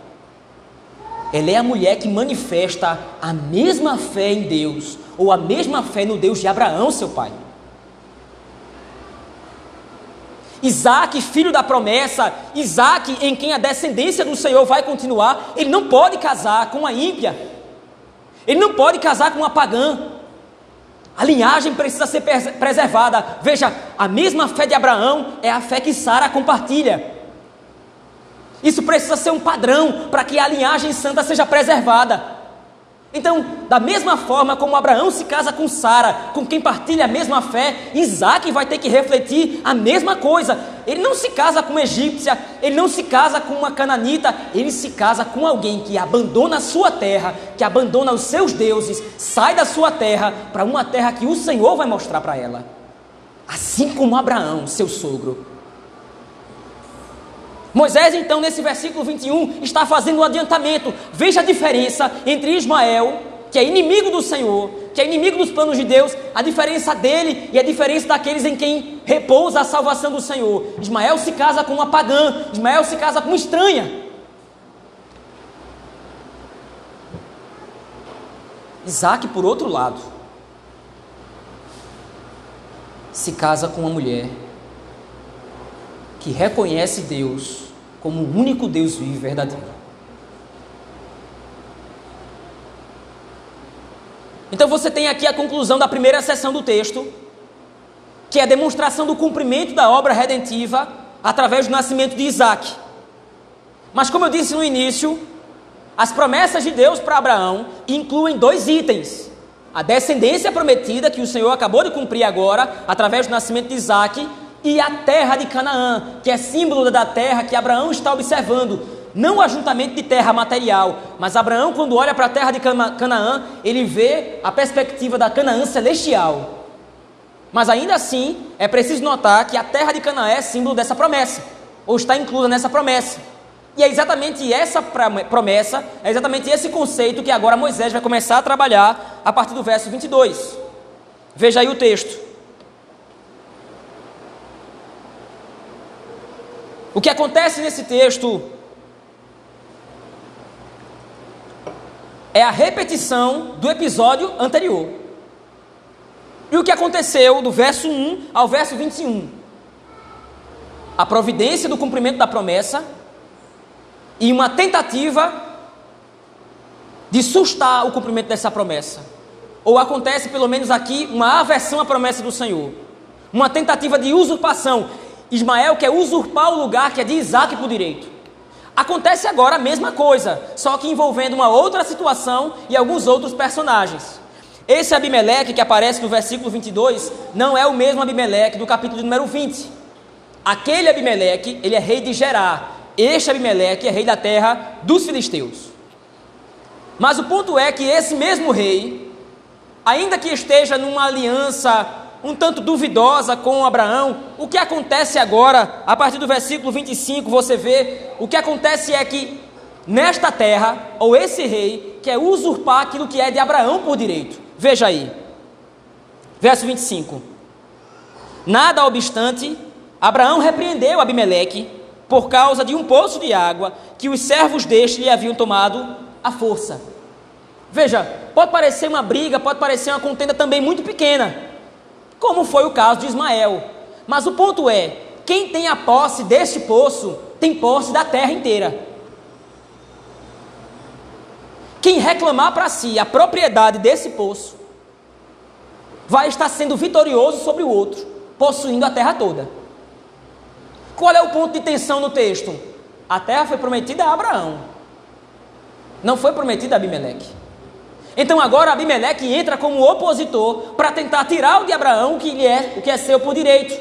Ela é a mulher que manifesta a mesma fé em Deus, ou a mesma fé no Deus de Abraão, seu pai. Isaac, filho da promessa, Isaac, em quem a descendência do Senhor vai continuar, ele não pode casar com a ímpia, ele não pode casar com uma pagã, a linhagem precisa ser preservada. Veja, a mesma fé de Abraão é a fé que Sara compartilha. Isso precisa ser um padrão para que a linhagem santa seja preservada. Então, da mesma forma como Abraão se casa com Sara, com quem partilha a mesma fé, Isaac vai ter que refletir a mesma coisa. Ele não se casa com uma egípcia, ele não se casa com uma cananita, ele se casa com alguém que abandona a sua terra, que abandona os seus deuses, sai da sua terra para uma terra que o Senhor vai mostrar para ela. Assim como Abraão, seu sogro. Moisés, então, nesse versículo 21, está fazendo um adiantamento. Veja a diferença entre Ismael, que é inimigo do Senhor, que é inimigo dos planos de Deus, a diferença dele e a diferença daqueles em quem repousa a salvação do Senhor. Ismael se casa com uma pagã, Ismael se casa com uma estranha. Isaac, por outro lado, se casa com uma mulher que reconhece Deus como o único Deus vivo e verdadeiro. Então você tem aqui a conclusão da primeira sessão do texto, que é a demonstração do cumprimento da obra redentiva através do nascimento de Isaac. Mas como eu disse no início, as promessas de Deus para Abraão incluem dois itens: a descendência prometida, que o Senhor acabou de cumprir agora, através do nascimento de Isaac, e a terra de Canaã, que é símbolo da terra que Abraão está observando, não o ajuntamento de terra material, mas Abraão, quando olha para a terra de Canaã, ele vê a perspectiva da Canaã celestial. Mas ainda assim, é preciso notar que a terra de Canaã é símbolo dessa promessa, ou está inclusa nessa promessa. E é exatamente essa promessa, é exatamente esse conceito que agora Moisés vai começar a trabalhar a partir do verso 22. Veja aí o texto. O que acontece nesse texto é a repetição do episódio anterior. E o que aconteceu do verso 1 ao verso 21? A providência do cumprimento da promessa e uma tentativa de sustar o cumprimento dessa promessa. Ou acontece, pelo menos aqui, uma aversão à promessa do Senhor. Uma tentativa de usurpação. Ismael quer usurpar o lugar que é de Isaac por direito. Acontece agora a mesma coisa, só que envolvendo uma outra situação e alguns outros personagens. Esse Abimeleque que aparece no versículo 22 não é o mesmo Abimeleque do capítulo número 20. Aquele Abimeleque, ele é rei de Gerar. Este Abimeleque é rei da terra dos filisteus. Mas o ponto é que esse mesmo rei, ainda que esteja numa aliança um tanto duvidosa com Abraão, o que acontece agora, a partir do versículo 25, você vê, o que acontece é que nesta terra, ou esse rei, quer usurpar aquilo que é de Abraão por direito. Veja aí, verso 25: Nada obstante, Abraão repreendeu Abimeleque por causa de um poço de água que os servos deste lhe haviam tomado à força. Veja, pode parecer uma briga, pode parecer uma contenda também muito pequena, como foi o caso de Ismael. Mas o ponto é: quem tem a posse deste poço tem posse da terra inteira. Quem reclamar para si a propriedade desse poço vai estar sendo vitorioso sobre o outro, possuindo a terra toda. Qual é o ponto de tensão no texto? A terra foi prometida a Abraão, não foi prometida a Abimeleque. Então agora Abimeleque entra como opositor para tentar tirar de Abraão o que, lhe é, o que é seu por direito.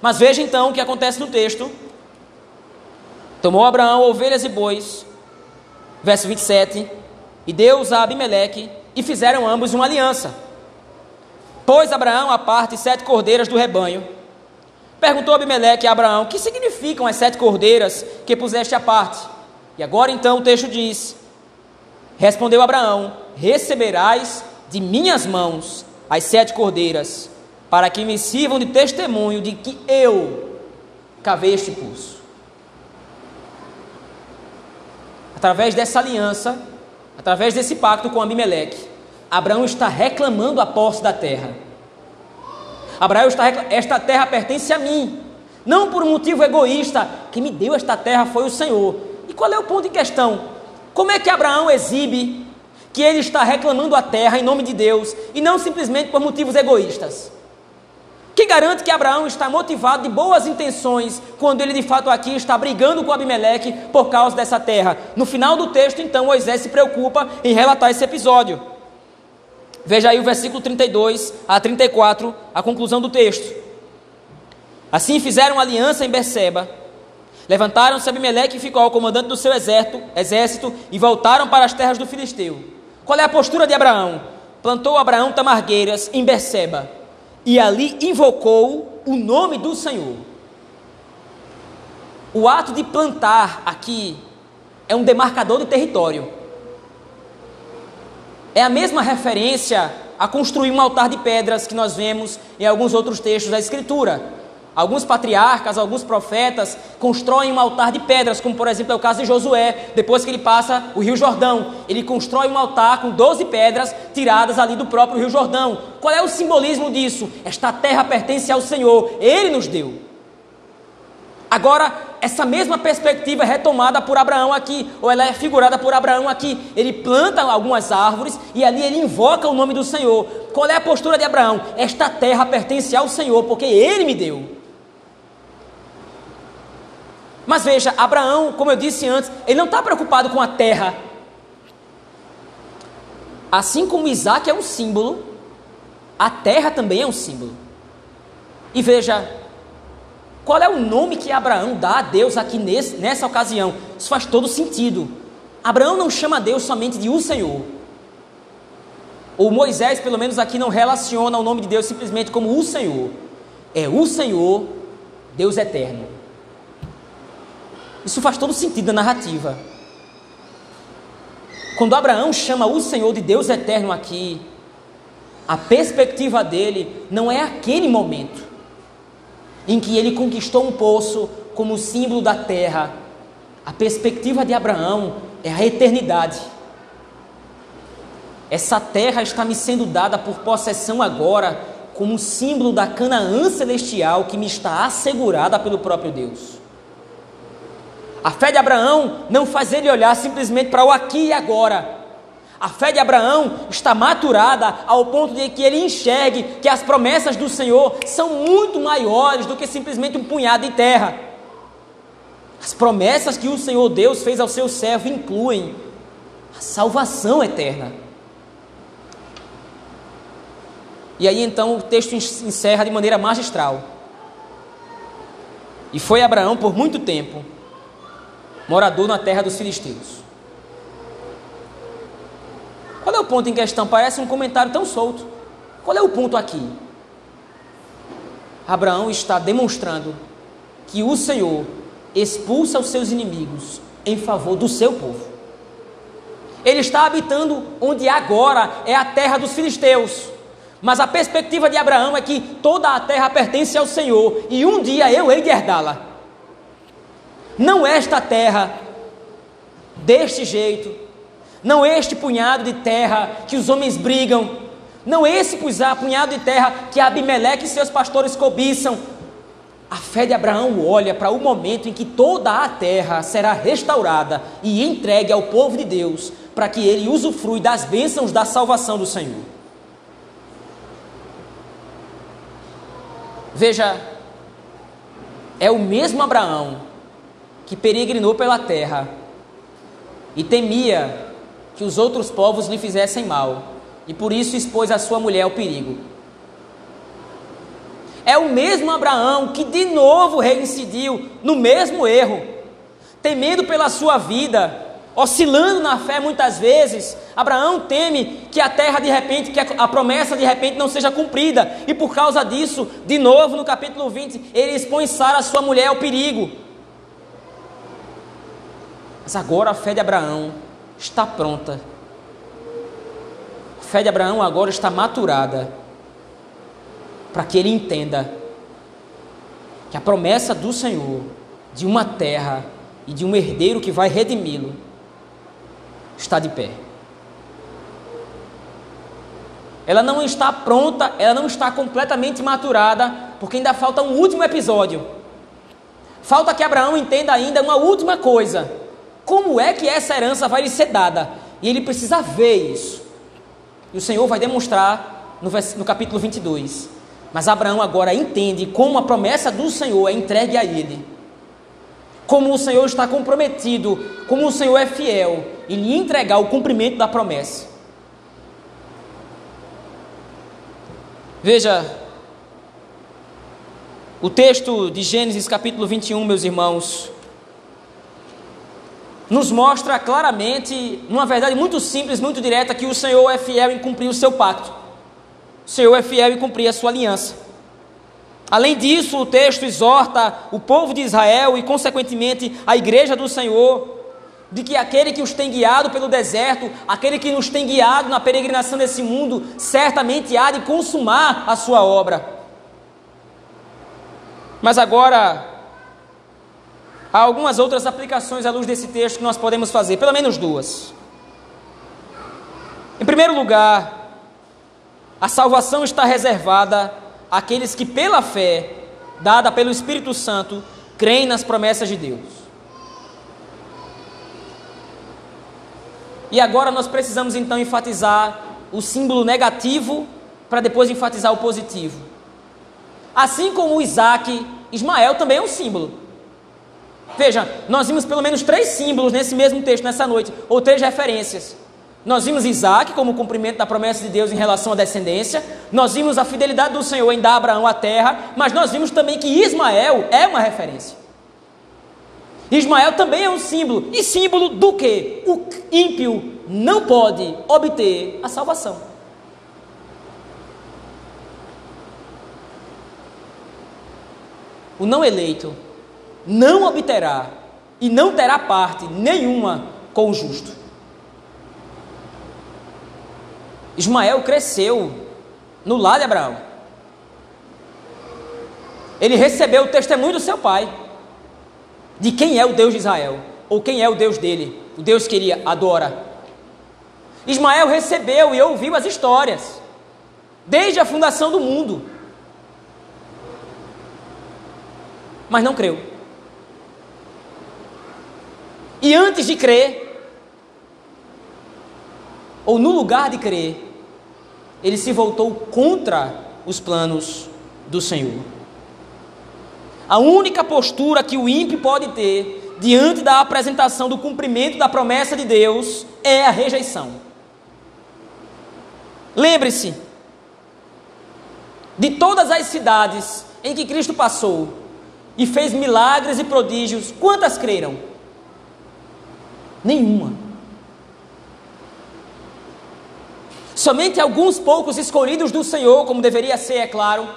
Mas veja então o que acontece no texto. Tomou Abraão ovelhas e bois, verso 27, e deu-os a Abimeleque, e fizeram ambos uma aliança. Pôs Abraão à parte sete cordeiras do rebanho, Perguntou Abimeleque a Abraão: Que significam as sete cordeiras que puseste à parte? E agora então o texto diz: Respondeu Abraão: Receberás de minhas mãos as sete cordeiras, para que me sirvam de testemunho de que eu cavei este pulso. Através dessa aliança, através desse pacto com Abimeleque, Abraão está reclamando a posse da terra. Abraão está esta terra pertence a mim. Não por um motivo egoísta, quem me deu esta terra foi o Senhor. E qual é o ponto em questão? Como é que Abraão exibe que ele está reclamando a terra em nome de Deus e não simplesmente por motivos egoístas? Que garante que Abraão está motivado de boas intenções quando ele de fato aqui está brigando com Abimeleque por causa dessa terra? No final do texto, então, Moisés se preocupa em relatar esse episódio. Veja aí o versículo 32 a 34, a conclusão do texto. Assim fizeram aliança em Berseba. Levantaram-se Abimeleque e ficou ao comandante do seu exército, exército e voltaram para as terras do Filisteu. Qual é a postura de Abraão? Plantou Abraão tamargueiras em Berseba e ali invocou o nome do Senhor. O ato de plantar aqui é um demarcador de território. É a mesma referência a construir um altar de pedras que nós vemos em alguns outros textos da Escritura. Alguns patriarcas, alguns profetas constroem um altar de pedras, como por exemplo é o caso de Josué, depois que ele passa o Rio Jordão. Ele constrói um altar com 12 pedras tiradas ali do próprio Rio Jordão. Qual é o simbolismo disso? Esta terra pertence ao Senhor, ele nos deu. Agora, essa mesma perspectiva é retomada por Abraão aqui, ou ela é figurada por Abraão aqui. Ele planta algumas árvores e ali ele invoca o nome do Senhor. Qual é a postura de Abraão? Esta terra pertence ao Senhor, porque ele me deu. Mas veja, Abraão, como eu disse antes, ele não está preocupado com a terra. Assim como Isaac é um símbolo, a terra também é um símbolo. E veja, qual é o nome que Abraão dá a Deus aqui nesse, nessa ocasião? Isso faz todo sentido. Abraão não chama Deus somente de o Senhor. Ou Moisés, pelo menos aqui, não relaciona o nome de Deus simplesmente como o Senhor. É o Senhor, Deus eterno. Isso faz todo sentido na narrativa. Quando Abraão chama o Senhor de Deus eterno aqui, a perspectiva dele não é aquele momento em que ele conquistou um poço como símbolo da terra. A perspectiva de Abraão é a eternidade. Essa terra está me sendo dada por possessão agora, como símbolo da Canaã celestial que me está assegurada pelo próprio Deus. A fé de Abraão não faz ele olhar simplesmente para o aqui e agora. A fé de Abraão está maturada ao ponto de que ele enxergue que as promessas do Senhor são muito maiores do que simplesmente um punhado de terra. As promessas que o Senhor Deus fez ao seu servo incluem a salvação eterna. E aí então o texto encerra de maneira magistral. E foi Abraão por muito tempo morador na terra dos filisteus. Qual é o ponto em questão? Parece um comentário tão solto. Qual é o ponto aqui? Abraão está demonstrando que o Senhor expulsa os seus inimigos em favor do seu povo. Ele está habitando onde agora é a terra dos filisteus. Mas a perspectiva de Abraão é que toda a terra pertence ao Senhor e um dia eu hei de herdá-la. Não esta terra, deste jeito, não este punhado de terra que os homens brigam, não esse punhado de terra que Abimeleque e seus pastores cobiçam. A fé de Abraão olha para o momento em que toda a terra será restaurada e entregue ao povo de Deus, para que ele usufrui das bênçãos da salvação do Senhor. Veja, é o mesmo Abraão que peregrinou pela terra e temia que os outros povos lhe fizessem mal, e por isso expôs a sua mulher ao perigo. É o mesmo Abraão que de novo reincidiu no mesmo erro, temendo pela sua vida, oscilando na fé muitas vezes. Abraão teme que a terra de repente, que a promessa de repente não seja cumprida, e por causa disso, de novo no capítulo 20, ele expõe Sara, sua mulher, ao perigo. Mas agora a fé de Abraão está pronta. A fé de Abraão agora está maturada para que ele entenda que a promessa do Senhor de uma terra e de um herdeiro que vai redimi-lo está de pé. Ela não está pronta, ela não está completamente maturada, porque ainda falta um último episódio. Falta que Abraão entenda ainda uma última coisa como é que essa herança vai lhe ser dada? E ele precisa ver isso. E o Senhor vai demonstrar no, no capítulo 22. Mas Abraão agora entende como a promessa do Senhor é entregue a ele. Como o Senhor está comprometido, como o Senhor é fiel em lhe entregar o cumprimento da promessa. Veja, o texto de Gênesis capítulo 21, meus irmãos, nos mostra claramente, numa verdade muito simples, muito direta, que o Senhor é fiel em cumprir o seu pacto. O Senhor é fiel em cumprir a sua aliança. Além disso, o texto exorta o povo de Israel e, consequentemente, a igreja do Senhor, de que aquele que os tem guiado pelo deserto, aquele que nos tem guiado na peregrinação desse mundo, certamente há de consumar a sua obra. Mas agora, há algumas outras aplicações à luz desse texto que nós podemos fazer, pelo menos duas. Em primeiro lugar, a salvação está reservada àqueles que, pela fé dada pelo Espírito Santo, creem nas promessas de Deus. E agora nós precisamos então enfatizar o símbolo negativo para depois enfatizar o positivo. Assim como Isaac, Ismael também é um símbolo. Veja, nós vimos pelo menos três símbolos nesse mesmo texto, nessa noite, ou três referências. Nós vimos Isaac como cumprimento da promessa de Deus em relação à descendência, nós vimos a fidelidade do Senhor em dar a Abraão a terra, mas nós vimos também que Ismael é uma referência. Ismael também é um símbolo, e símbolo do que? O ímpio não pode obter a salvação. O não eleito não obterá e não terá parte nenhuma com o justo. Ismael cresceu no lar de Abraão. Ele recebeu o testemunho do seu pai, de quem é o Deus de Israel, ou quem é o Deus dele, o Deus que ele adora. Ismael recebeu e ouviu as histórias, desde a fundação do mundo, mas não creu. E antes de crer, ou no lugar de crer, ele se voltou contra os planos do Senhor. A única postura que o ímpio pode ter diante da apresentação do cumprimento da promessa de Deus é a rejeição. Lembre-se de todas as cidades em que Cristo passou e fez milagres e prodígios, quantas creram? Nenhuma. Somente alguns poucos escolhidos do Senhor, como deveria ser, é claro,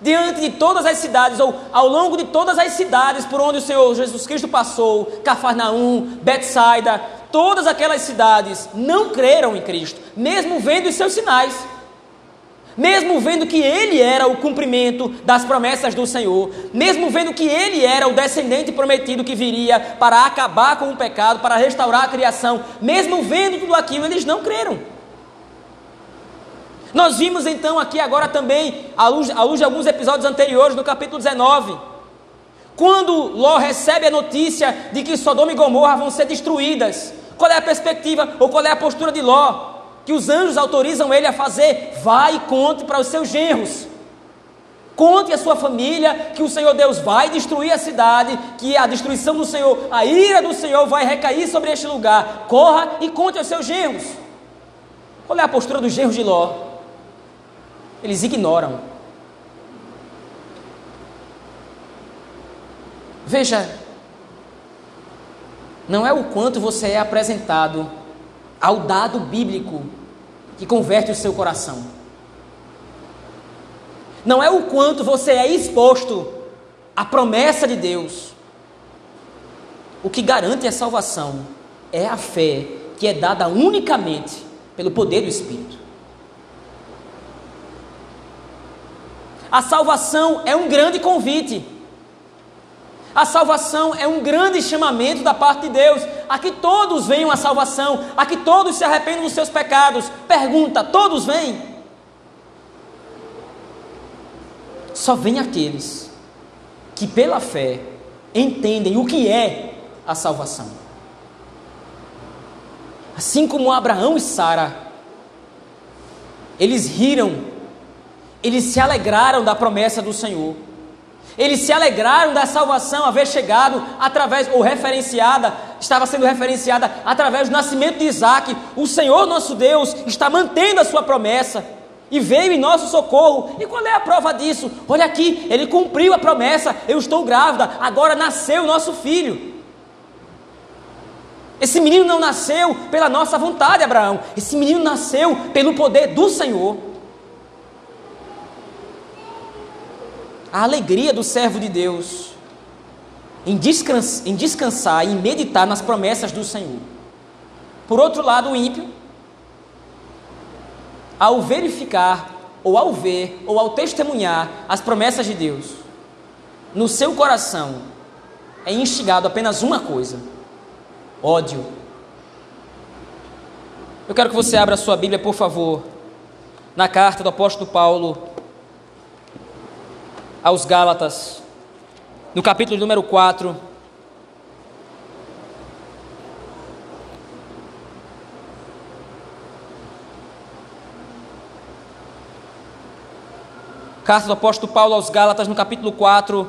diante de todas as cidades, ou ao longo de todas as cidades por onde o Senhor Jesus Cristo passou, Cafarnaum, Betsaida, todas aquelas cidades não creram em Cristo, mesmo vendo os seus sinais. Mesmo vendo que ele era o cumprimento das promessas do Senhor, mesmo vendo que ele era o descendente prometido que viria para acabar com o pecado, para restaurar a criação, mesmo vendo tudo aquilo, eles não creram. Nós vimos então aqui agora também, à luz, à luz de alguns episódios anteriores do capítulo 19, quando Ló recebe a notícia de que Sodoma e Gomorra vão ser destruídas, qual é a perspectiva ou qual é a postura de Ló? Que os anjos autorizam ele a fazer, vai e conte para os seus genros. Conte a sua família que o Senhor Deus vai destruir a cidade, que a destruição do Senhor, a ira do Senhor vai recair sobre este lugar. Corra e conte aos seus genros. Qual é a postura dos genros de Ló? Eles ignoram. Veja, não é o quanto você é apresentado ao dado bíblico que converte o seu coração. Não é o quanto você é exposto à promessa de Deus. O que garante a salvação é a fé que é dada unicamente pelo poder do Espírito. A salvação é um grande convite. A salvação é um grande chamamento da parte de Deus, a que todos venham à salvação, a que todos se arrependam dos seus pecados. Pergunta: todos vêm? Só vêm aqueles que, pela fé, entendem o que é a salvação. Assim como Abraão e Sara, eles riram eles se alegraram da promessa do Senhor. Eles se alegraram da salvação haver chegado através, ou referenciada, estava sendo referenciada através do nascimento de Isaac. O Senhor nosso Deus está mantendo a sua promessa e veio em nosso socorro. E qual é a prova disso? Olha aqui, ele cumpriu a promessa. Eu estou grávida, agora nasceu o nosso filho. Esse menino não nasceu pela nossa vontade, Abraão. Esse menino nasceu pelo poder do Senhor. A alegria do servo de Deus em descansar, em descansar e meditar nas promessas do Senhor. Por outro lado, o ímpio, ao verificar, ou ao ver, ou ao testemunhar as promessas de Deus, no seu coração é instigado apenas uma coisa: ódio. Eu quero que você abra a sua Bíblia, por favor, na carta do apóstolo Paulo aos Gálatas, no capítulo número 4. Carta do apóstolo Paulo aos Gálatas, no capítulo 4,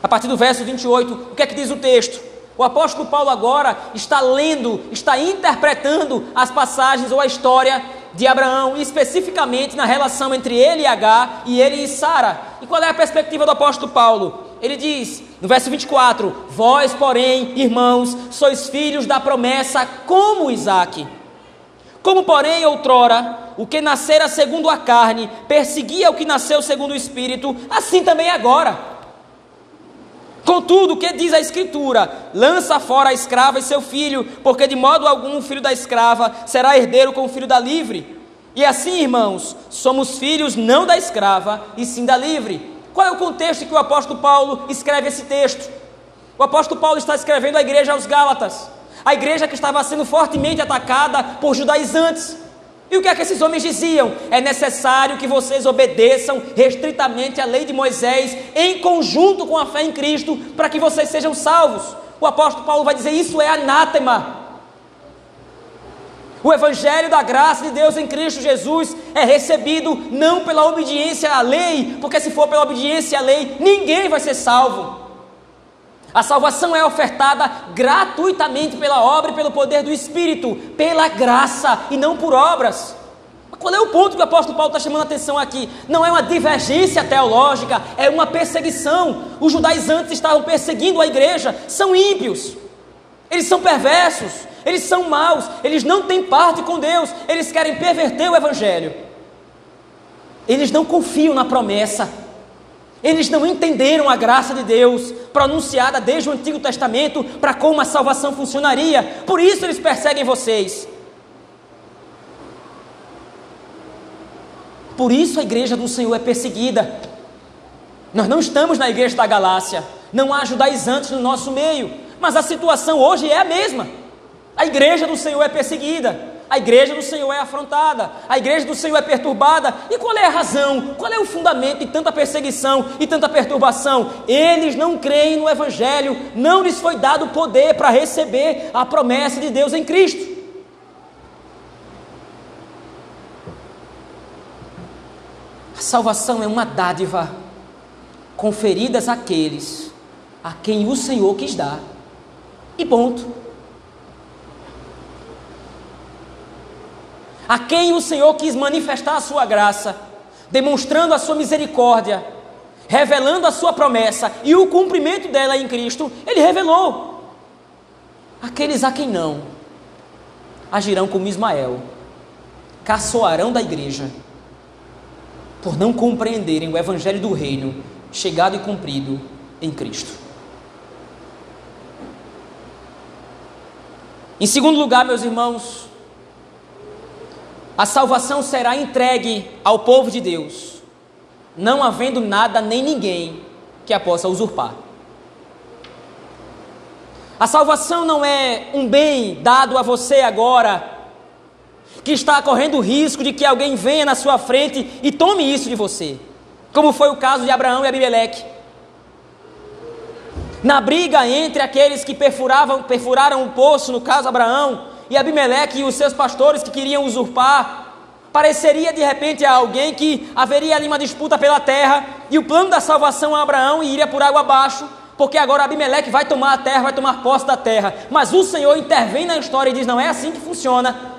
a partir do verso 28, o que é que diz o texto? O apóstolo Paulo agora está lendo, está interpretando as passagens ou a história de Abraão, especificamente na relação entre ele e H e ele e Sara. E qual é a perspectiva do apóstolo Paulo? Ele diz, no verso 24: Vós, porém, irmãos, sois filhos da promessa como Isaac. Como, porém, outrora, o que nascera segundo a carne perseguia o que nasceu segundo o espírito, assim também agora. Contudo, o que diz a Escritura? Lança fora a escrava e seu filho, porque de modo algum o filho da escrava será herdeiro com o filho da livre. E assim, irmãos, somos filhos não da escrava, e sim da livre. Qual é o contexto em que o apóstolo Paulo escreve esse texto? O apóstolo Paulo está escrevendo à igreja aos Gálatas. A igreja que estava sendo fortemente atacada por judaizantes. E o que é que esses homens diziam? É necessário que vocês obedeçam restritamente à lei de Moisés, em conjunto com a fé em Cristo, para que vocês sejam salvos. O apóstolo Paulo vai dizer: Isso é anátema. O evangelho da graça de Deus em Cristo Jesus é recebido não pela obediência à lei, porque se for pela obediência à lei, ninguém vai ser salvo. A salvação é ofertada gratuitamente pela obra e pelo poder do Espírito, pela graça e não por obras. Qual é o ponto que o apóstolo Paulo está chamando a atenção aqui? Não é uma divergência teológica, é uma perseguição. Os judaizantes estavam perseguindo a igreja, são ímpios, eles são perversos, eles são maus, eles não têm parte com Deus, eles querem perverter o evangelho. Eles não confiam na promessa eles não entenderam a graça de Deus pronunciada desde o Antigo Testamento para como a salvação funcionaria. Por isso eles perseguem vocês. Por isso a igreja do Senhor é perseguida. Nós não estamos na igreja da Galácia. Não há judaizantes no nosso meio. Mas a situação hoje é a mesma. A igreja do Senhor é perseguida a igreja do Senhor é afrontada, a igreja do Senhor é perturbada. E qual é a razão? Qual é o fundamento de tanta perseguição e tanta perturbação? Eles não creem no Evangelho, não lhes foi dado poder para receber a promessa de Deus em Cristo. A salvação é uma dádiva conferidas àqueles a quem o Senhor quis dar. E ponto. A quem o Senhor quis manifestar a sua graça, demonstrando a sua misericórdia, revelando a sua promessa e o cumprimento dela em Cristo, ele revelou. Aqueles a quem não, agirão como Ismael, caçoarão da igreja, por não compreenderem o evangelho do reino, chegado e cumprido em Cristo. Em segundo lugar, meus irmãos, a salvação será entregue ao povo de Deus, não havendo nada nem ninguém que a possa usurpar. A salvação não é um bem dado a você agora, que está correndo o risco de que alguém venha na sua frente e tome isso de você, como foi o caso de Abraão e Abimeleque. Na briga entre aqueles que perfuravam, perfuraram o poço, no caso Abraão, e Abimeleque e os seus pastores que queriam usurpar. Pareceria de repente a alguém que haveria ali uma disputa pela terra e o plano da salvação a Abraão iria por água abaixo, porque agora Abimeleque vai tomar a terra, vai tomar posse da terra. Mas o Senhor intervém na história e diz: não é assim que funciona.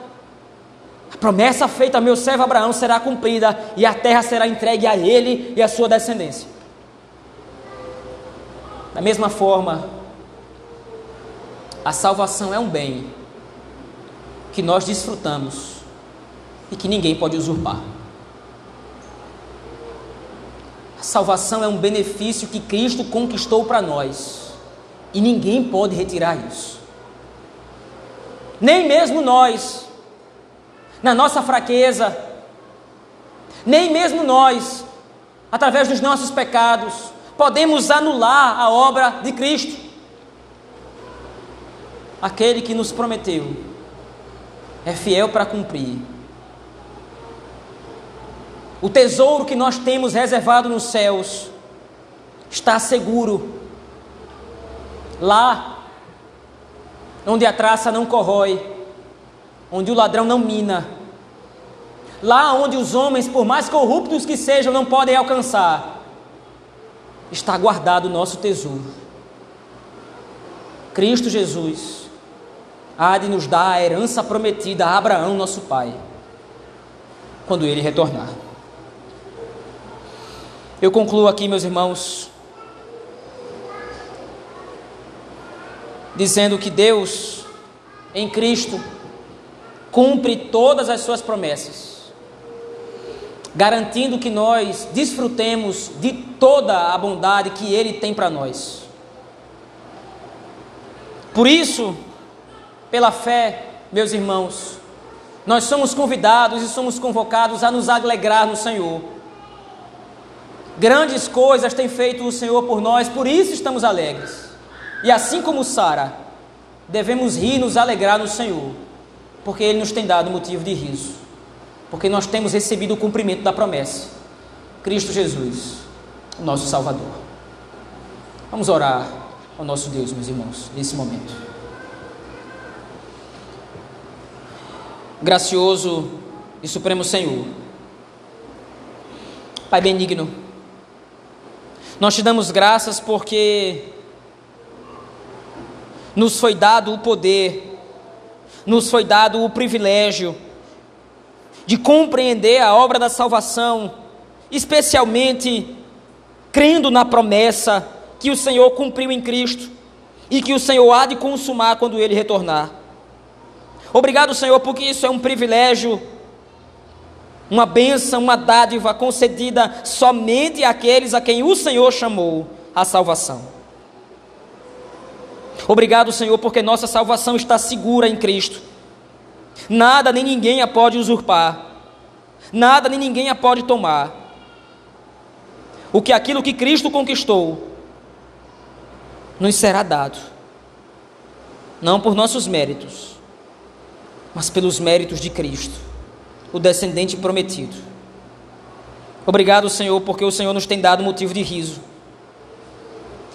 A promessa feita ao meu servo Abraão será cumprida e a terra será entregue a ele e à sua descendência. Da mesma forma, a salvação é um bem que nós desfrutamos e que ninguém pode usurpar. A salvação é um benefício que Cristo conquistou para nós. E ninguém pode retirar isso. Nem mesmo nós, na nossa fraqueza, nem mesmo nós, através dos nossos pecados, podemos anular a obra de Cristo. Aquele que nos prometeu é fiel para cumprir. O tesouro que nós temos reservado nos céus está seguro. Lá, onde a traça não corrói, onde o ladrão não mina, lá onde os homens, por mais corruptos que sejam, não podem alcançar, está guardado o nosso tesouro. Cristo Jesus há de nos dar a herança prometida a Abraão, nosso pai, quando ele retornar. Eu concluo aqui, meus irmãos, dizendo que Deus, em Cristo, cumpre todas as suas promessas, garantindo que nós desfrutemos de toda a bondade que Ele tem para nós. Por isso, pela fé, meus irmãos, nós somos convidados e somos convocados a nos alegrar no Senhor. Grandes coisas tem feito o Senhor por nós, por isso estamos alegres. E assim como Sara, devemos rir e nos alegrar no Senhor porque Ele nos tem dado motivo de riso, porque nós temos recebido o cumprimento da promessa. Cristo Jesus, o nosso Salvador. Vamos orar ao nosso Deus, meus irmãos, nesse momento. Gracioso e Supremo Senhor, Pai benigno, nós te damos graças porque nos foi dado o poder nos foi dado o privilégio de compreender a obra da salvação, especialmente crendo na promessa que o Senhor cumpriu em Cristo e que o Senhor há de consumar quando ele retornar. Obrigado, Senhor, porque isso é um privilégio, uma bênção, uma dádiva concedida somente àqueles a quem o Senhor chamou a salvação. Obrigado, Senhor, porque nossa salvação está segura em Cristo. Nada nem ninguém a pode usurpar. Nada nem ninguém a pode tomar. O que aquilo que Cristo conquistou nos será dado. Não por nossos méritos, mas pelos méritos de Cristo, o descendente prometido. Obrigado, Senhor, porque o Senhor nos tem dado motivo de riso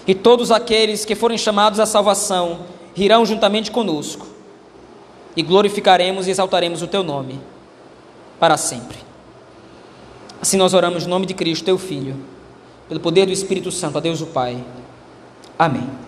e todos aqueles que forem chamados à salvação rirão juntamente conosco, e glorificaremos e exaltaremos o teu nome para sempre. Assim nós oramos no nome de Cristo, teu Filho, pelo poder do Espírito Santo, a Deus o Pai. Amém.